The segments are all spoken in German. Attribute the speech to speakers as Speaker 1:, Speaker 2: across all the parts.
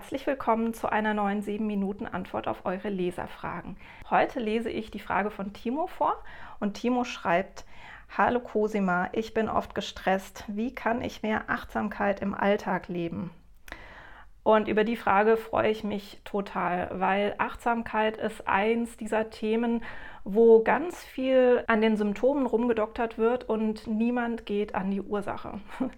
Speaker 1: Herzlich willkommen zu einer neuen 7 Minuten Antwort auf eure Leserfragen. Heute lese ich die Frage von Timo vor und Timo schreibt: Hallo Cosima, ich bin oft gestresst. Wie kann ich mehr Achtsamkeit im Alltag leben? Und über die Frage freue ich mich total, weil Achtsamkeit ist eins dieser Themen, wo ganz viel an den Symptomen rumgedoktert wird und niemand geht an die Ursache.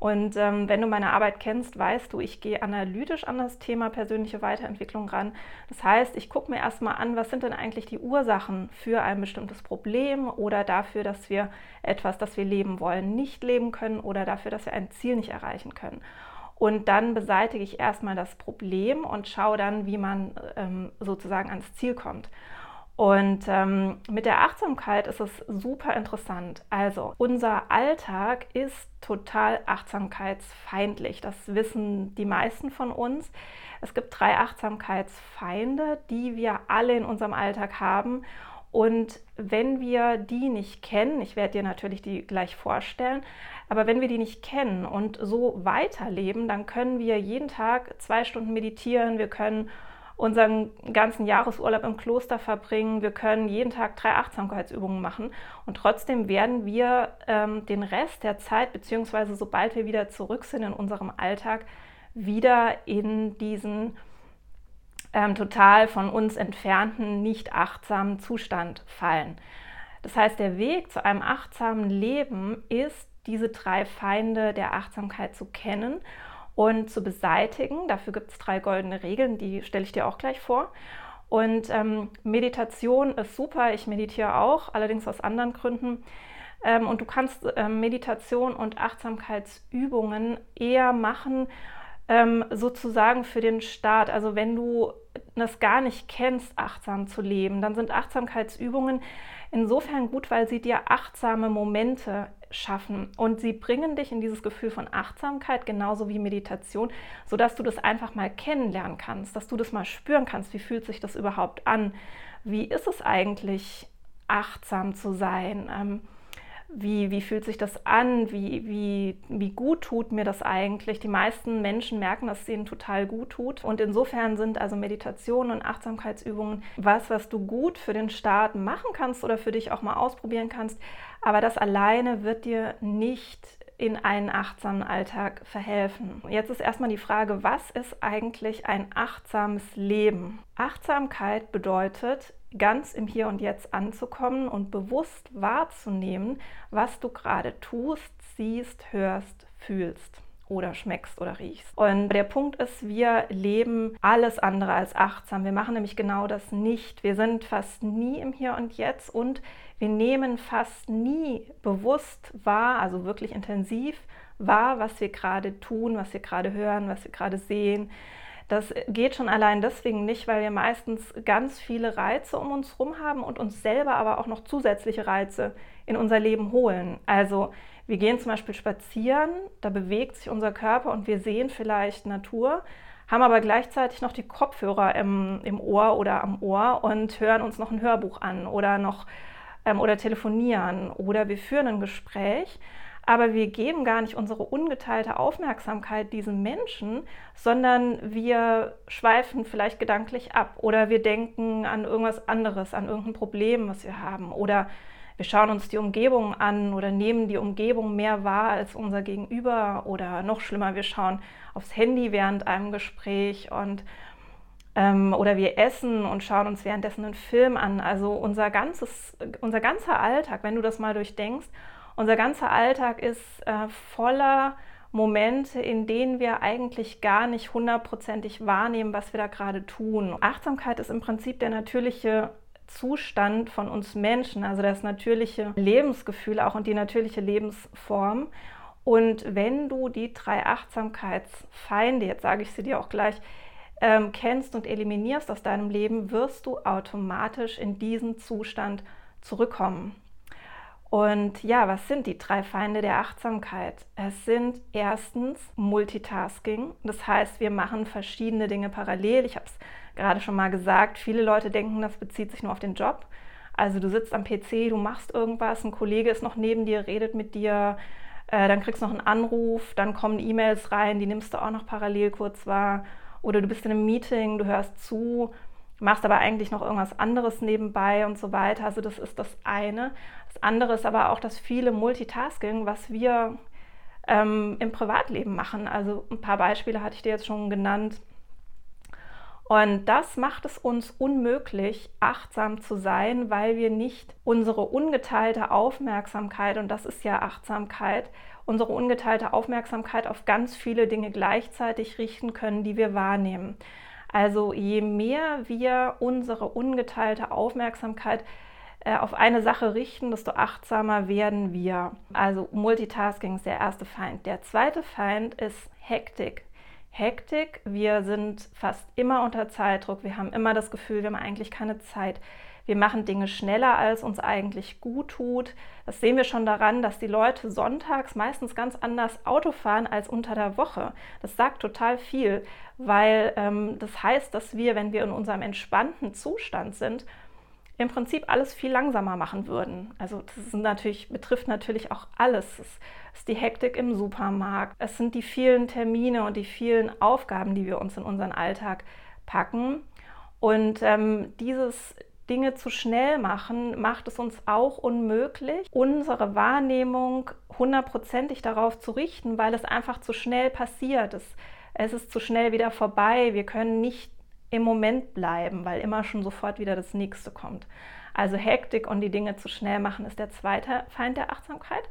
Speaker 1: Und ähm, wenn du meine Arbeit kennst, weißt du, ich gehe analytisch an das Thema persönliche Weiterentwicklung ran. Das heißt, ich gucke mir erstmal an, was sind denn eigentlich die Ursachen für ein bestimmtes Problem oder dafür, dass wir etwas, das wir leben wollen, nicht leben können oder dafür, dass wir ein Ziel nicht erreichen können. Und dann beseitige ich erstmal das Problem und schaue dann, wie man ähm, sozusagen ans Ziel kommt. Und ähm, mit der Achtsamkeit ist es super interessant. Also unser Alltag ist total achtsamkeitsfeindlich. Das wissen die meisten von uns. Es gibt drei Achtsamkeitsfeinde, die wir alle in unserem Alltag haben. Und wenn wir die nicht kennen, ich werde dir natürlich die gleich vorstellen, aber wenn wir die nicht kennen und so weiterleben, dann können wir jeden Tag zwei Stunden meditieren, wir können unseren ganzen Jahresurlaub im Kloster verbringen. Wir können jeden Tag drei Achtsamkeitsübungen machen und trotzdem werden wir ähm, den Rest der Zeit, beziehungsweise sobald wir wieder zurück sind in unserem Alltag, wieder in diesen ähm, total von uns entfernten, nicht achtsamen Zustand fallen. Das heißt, der Weg zu einem achtsamen Leben ist, diese drei Feinde der Achtsamkeit zu kennen und zu beseitigen. Dafür gibt es drei goldene Regeln, die stelle ich dir auch gleich vor. Und ähm, Meditation ist super, ich meditiere auch, allerdings aus anderen Gründen. Ähm, und du kannst ähm, Meditation und Achtsamkeitsübungen eher machen, ähm, sozusagen für den Start. Also wenn du das gar nicht kennst, achtsam zu leben, dann sind Achtsamkeitsübungen insofern gut, weil sie dir achtsame Momente schaffen und sie bringen dich in dieses Gefühl von Achtsamkeit, genauso wie Meditation, sodass du das einfach mal kennenlernen kannst, dass du das mal spüren kannst, wie fühlt sich das überhaupt an, wie ist es eigentlich, achtsam zu sein. Ähm, wie, wie fühlt sich das an, wie, wie, wie gut tut mir das eigentlich. Die meisten Menschen merken, dass es ihnen total gut tut. Und insofern sind also Meditationen und Achtsamkeitsübungen was, was du gut für den Start machen kannst oder für dich auch mal ausprobieren kannst. Aber das alleine wird dir nicht in einen achtsamen Alltag verhelfen. Jetzt ist erstmal die Frage, was ist eigentlich ein achtsames Leben? Achtsamkeit bedeutet, ganz im Hier und Jetzt anzukommen und bewusst wahrzunehmen, was du gerade tust, siehst, hörst, fühlst oder schmeckst oder riechst. Und der Punkt ist, wir leben alles andere als achtsam. Wir machen nämlich genau das nicht. Wir sind fast nie im Hier und Jetzt und wir nehmen fast nie bewusst wahr, also wirklich intensiv wahr, was wir gerade tun, was wir gerade hören, was wir gerade sehen das geht schon allein deswegen nicht, weil wir meistens ganz viele Reize um uns herum haben und uns selber aber auch noch zusätzliche Reize in unser Leben holen. Also wir gehen zum Beispiel spazieren, da bewegt sich unser Körper und wir sehen vielleicht Natur, haben aber gleichzeitig noch die Kopfhörer im, im Ohr oder am Ohr und hören uns noch ein Hörbuch an oder noch ähm, oder telefonieren oder wir führen ein Gespräch aber wir geben gar nicht unsere ungeteilte Aufmerksamkeit diesem Menschen, sondern wir schweifen vielleicht gedanklich ab oder wir denken an irgendwas anderes, an irgendein Problem, was wir haben oder wir schauen uns die Umgebung an oder nehmen die Umgebung mehr wahr als unser Gegenüber oder noch schlimmer, wir schauen aufs Handy während einem Gespräch und ähm, oder wir essen und schauen uns währenddessen einen Film an. Also unser ganzes, unser ganzer Alltag, wenn du das mal durchdenkst unser ganzer Alltag ist äh, voller Momente, in denen wir eigentlich gar nicht hundertprozentig wahrnehmen, was wir da gerade tun. Achtsamkeit ist im Prinzip der natürliche Zustand von uns Menschen, also das natürliche Lebensgefühl auch und die natürliche Lebensform. Und wenn du die drei Achtsamkeitsfeinde, jetzt sage ich sie dir auch gleich, ähm, kennst und eliminierst aus deinem Leben, wirst du automatisch in diesen Zustand zurückkommen. Und ja, was sind die drei Feinde der Achtsamkeit? Es sind erstens Multitasking. Das heißt, wir machen verschiedene Dinge parallel. Ich habe es gerade schon mal gesagt, viele Leute denken, das bezieht sich nur auf den Job. Also du sitzt am PC, du machst irgendwas, ein Kollege ist noch neben dir, redet mit dir, äh, dann kriegst du noch einen Anruf, dann kommen E-Mails rein, die nimmst du auch noch parallel kurz wahr oder du bist in einem Meeting, du hörst zu, machst aber eigentlich noch irgendwas anderes nebenbei und so weiter. Also das ist das eine. Das andere ist aber auch das viele Multitasking, was wir ähm, im Privatleben machen. Also ein paar Beispiele hatte ich dir jetzt schon genannt. Und das macht es uns unmöglich, achtsam zu sein, weil wir nicht unsere ungeteilte Aufmerksamkeit, und das ist ja Achtsamkeit, unsere ungeteilte Aufmerksamkeit auf ganz viele Dinge gleichzeitig richten können, die wir wahrnehmen. Also je mehr wir unsere ungeteilte Aufmerksamkeit äh, auf eine Sache richten, desto achtsamer werden wir. Also Multitasking ist der erste Feind. Der zweite Feind ist Hektik. Hektik, wir sind fast immer unter Zeitdruck, wir haben immer das Gefühl, wir haben eigentlich keine Zeit. Wir machen Dinge schneller, als uns eigentlich gut tut. Das sehen wir schon daran, dass die Leute sonntags meistens ganz anders Auto fahren als unter der Woche. Das sagt total viel, weil ähm, das heißt, dass wir, wenn wir in unserem entspannten Zustand sind, im Prinzip alles viel langsamer machen würden. Also das natürlich, betrifft natürlich auch alles. Es ist die Hektik im Supermarkt, es sind die vielen Termine und die vielen Aufgaben, die wir uns in unseren Alltag packen. Und ähm, dieses Dinge zu schnell machen, macht es uns auch unmöglich, unsere Wahrnehmung hundertprozentig darauf zu richten, weil es einfach zu schnell passiert. Es, es ist zu schnell wieder vorbei. Wir können nicht im Moment bleiben, weil immer schon sofort wieder das nächste kommt. Also Hektik und die Dinge zu schnell machen ist der zweite Feind der Achtsamkeit.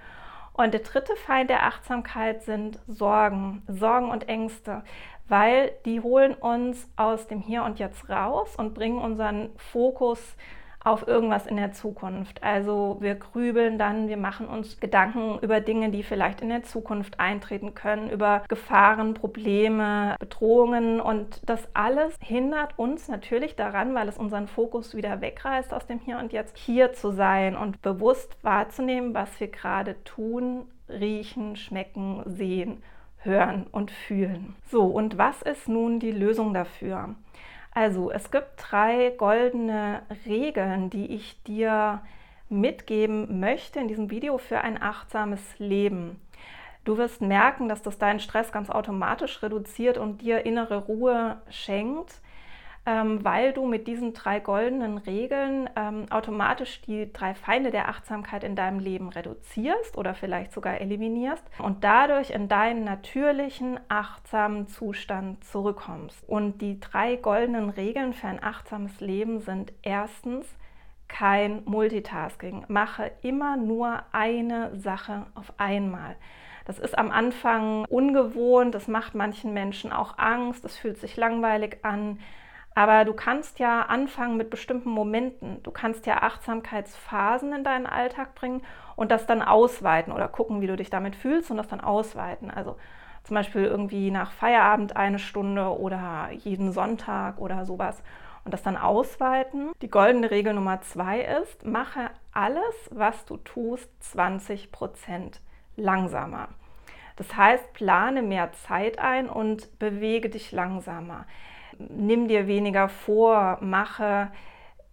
Speaker 1: Und der dritte Feind der Achtsamkeit sind Sorgen, Sorgen und Ängste weil die holen uns aus dem Hier und Jetzt raus und bringen unseren Fokus auf irgendwas in der Zukunft. Also wir grübeln dann, wir machen uns Gedanken über Dinge, die vielleicht in der Zukunft eintreten können, über Gefahren, Probleme, Bedrohungen und das alles hindert uns natürlich daran, weil es unseren Fokus wieder wegreißt aus dem Hier und Jetzt, hier zu sein und bewusst wahrzunehmen, was wir gerade tun, riechen, schmecken, sehen hören und fühlen. So, und was ist nun die Lösung dafür? Also, es gibt drei goldene Regeln, die ich dir mitgeben möchte in diesem Video für ein achtsames Leben. Du wirst merken, dass das deinen Stress ganz automatisch reduziert und dir innere Ruhe schenkt ähm, weil du mit diesen drei goldenen Regeln ähm, automatisch die drei Feinde der Achtsamkeit in deinem Leben reduzierst oder vielleicht sogar eliminierst und dadurch in deinen natürlichen, achtsamen Zustand zurückkommst. Und die drei goldenen Regeln für ein achtsames Leben sind erstens, kein Multitasking. Mache immer nur eine Sache auf einmal. Das ist am Anfang ungewohnt, das macht manchen Menschen auch Angst, es fühlt sich langweilig an. Aber du kannst ja anfangen mit bestimmten Momenten. Du kannst ja Achtsamkeitsphasen in deinen Alltag bringen und das dann ausweiten oder gucken, wie du dich damit fühlst und das dann ausweiten. Also zum Beispiel irgendwie nach Feierabend eine Stunde oder jeden Sonntag oder sowas und das dann ausweiten. Die goldene Regel Nummer zwei ist, mache alles, was du tust, 20 Prozent langsamer. Das heißt, plane mehr Zeit ein und bewege dich langsamer nimm dir weniger vor, mache,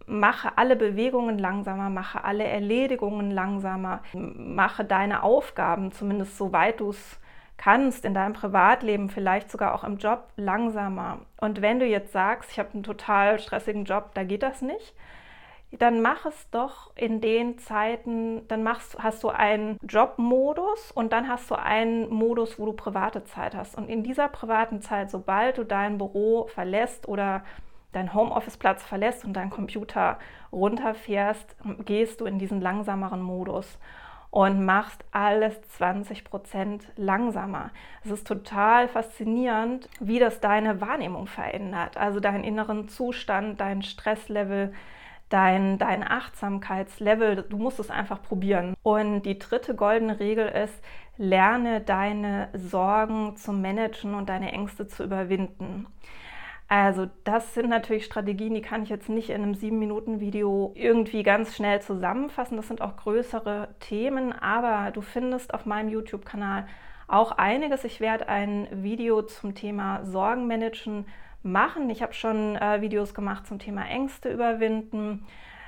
Speaker 1: mache alle Bewegungen langsamer, mache alle Erledigungen langsamer, mache deine Aufgaben, zumindest soweit du es kannst, in deinem Privatleben, vielleicht sogar auch im Job langsamer. Und wenn du jetzt sagst, ich habe einen total stressigen Job, da geht das nicht, dann mach es doch in den Zeiten, dann machst, hast du einen Jobmodus und dann hast du einen Modus, wo du private Zeit hast. Und in dieser privaten Zeit, sobald du dein Büro verlässt oder deinen Homeoffice-Platz verlässt und deinen Computer runterfährst, gehst du in diesen langsameren Modus und machst alles 20 Prozent langsamer. Es ist total faszinierend, wie das deine Wahrnehmung verändert, also deinen inneren Zustand, dein Stresslevel, dein, dein Achtsamkeitslevel, du musst es einfach probieren. Und die dritte goldene Regel ist, lerne deine Sorgen zu managen und deine Ängste zu überwinden. Also das sind natürlich Strategien, die kann ich jetzt nicht in einem 7-Minuten-Video irgendwie ganz schnell zusammenfassen. Das sind auch größere Themen, aber du findest auf meinem YouTube-Kanal auch einiges. Ich werde ein Video zum Thema Sorgenmanagen machen. Ich habe schon äh, Videos gemacht zum Thema Ängste überwinden.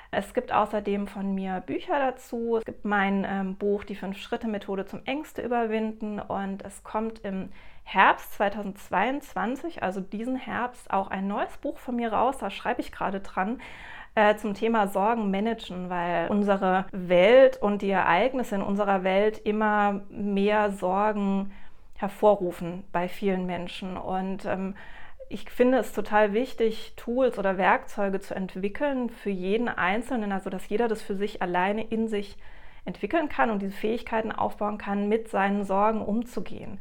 Speaker 1: Es gibt außerdem von mir Bücher dazu. Es gibt mein ähm, Buch Die Fünf-Schritte-Methode zum Ängste überwinden und es kommt im Herbst 2022, also diesen Herbst, auch ein neues Buch von mir raus. Da schreibe ich gerade dran äh, zum Thema Sorgen managen, weil unsere Welt und die Ereignisse in unserer Welt immer mehr Sorgen hervorrufen bei vielen Menschen. Und ähm, ich finde es total wichtig, Tools oder Werkzeuge zu entwickeln für jeden Einzelnen, also dass jeder das für sich alleine in sich entwickeln kann und diese Fähigkeiten aufbauen kann, mit seinen Sorgen umzugehen.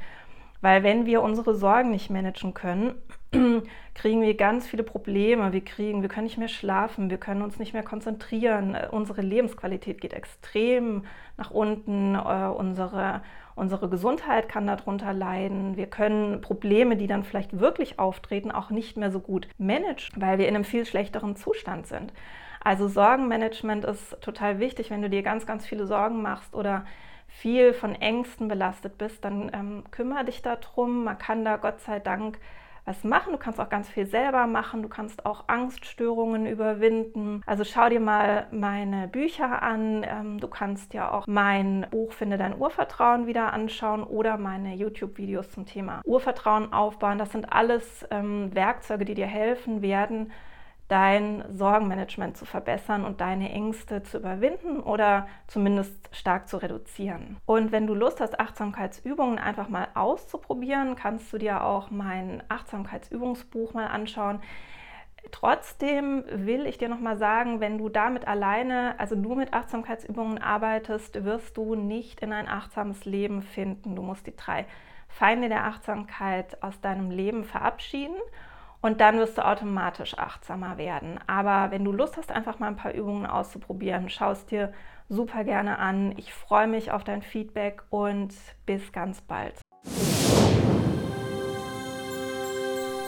Speaker 1: Weil wenn wir unsere Sorgen nicht managen können, kriegen wir ganz viele Probleme. Wir kriegen, wir können nicht mehr schlafen, wir können uns nicht mehr konzentrieren. Unsere Lebensqualität geht extrem nach unten. Äh, unsere, unsere Gesundheit kann darunter leiden. Wir können Probleme, die dann vielleicht wirklich auftreten, auch nicht mehr so gut managen, weil wir in einem viel schlechteren Zustand sind. Also Sorgenmanagement ist total wichtig, wenn du dir ganz, ganz viele Sorgen machst oder viel von Ängsten belastet bist, dann ähm, kümmere dich darum. Man kann da Gott sei Dank was machen. Du kannst auch ganz viel selber machen. Du kannst auch Angststörungen überwinden. Also schau dir mal meine Bücher an. Ähm, du kannst ja auch mein Buch Finde dein Urvertrauen wieder anschauen oder meine YouTube-Videos zum Thema Urvertrauen aufbauen. Das sind alles ähm, Werkzeuge, die dir helfen werden, dein Sorgenmanagement zu verbessern und deine Ängste zu überwinden oder zumindest stark zu reduzieren. Und wenn du Lust hast, Achtsamkeitsübungen einfach mal auszuprobieren, kannst du dir auch mein Achtsamkeitsübungsbuch mal anschauen. Trotzdem will ich dir noch mal sagen, wenn du damit alleine, also nur mit Achtsamkeitsübungen arbeitest, wirst du nicht in ein achtsames Leben finden. Du musst die drei Feinde der Achtsamkeit aus deinem Leben verabschieden und dann wirst du automatisch achtsamer werden. Aber wenn du Lust hast, einfach mal ein paar Übungen auszuprobieren, schau es dir super gerne an. Ich freue mich auf dein Feedback und bis ganz bald.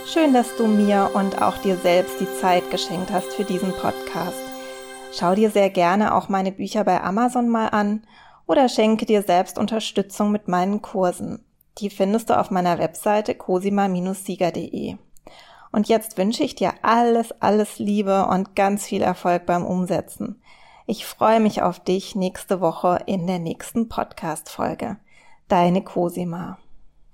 Speaker 2: Schön, dass du mir und auch dir selbst die Zeit geschenkt hast für diesen Podcast. Schau dir sehr gerne auch meine Bücher bei Amazon mal an oder schenke dir selbst Unterstützung mit meinen Kursen. Die findest du auf meiner Webseite cosima-sieger.de. Und jetzt wünsche ich dir alles, alles Liebe und ganz viel Erfolg beim Umsetzen. Ich freue mich auf dich nächste Woche in der nächsten Podcast-Folge. Deine Cosima.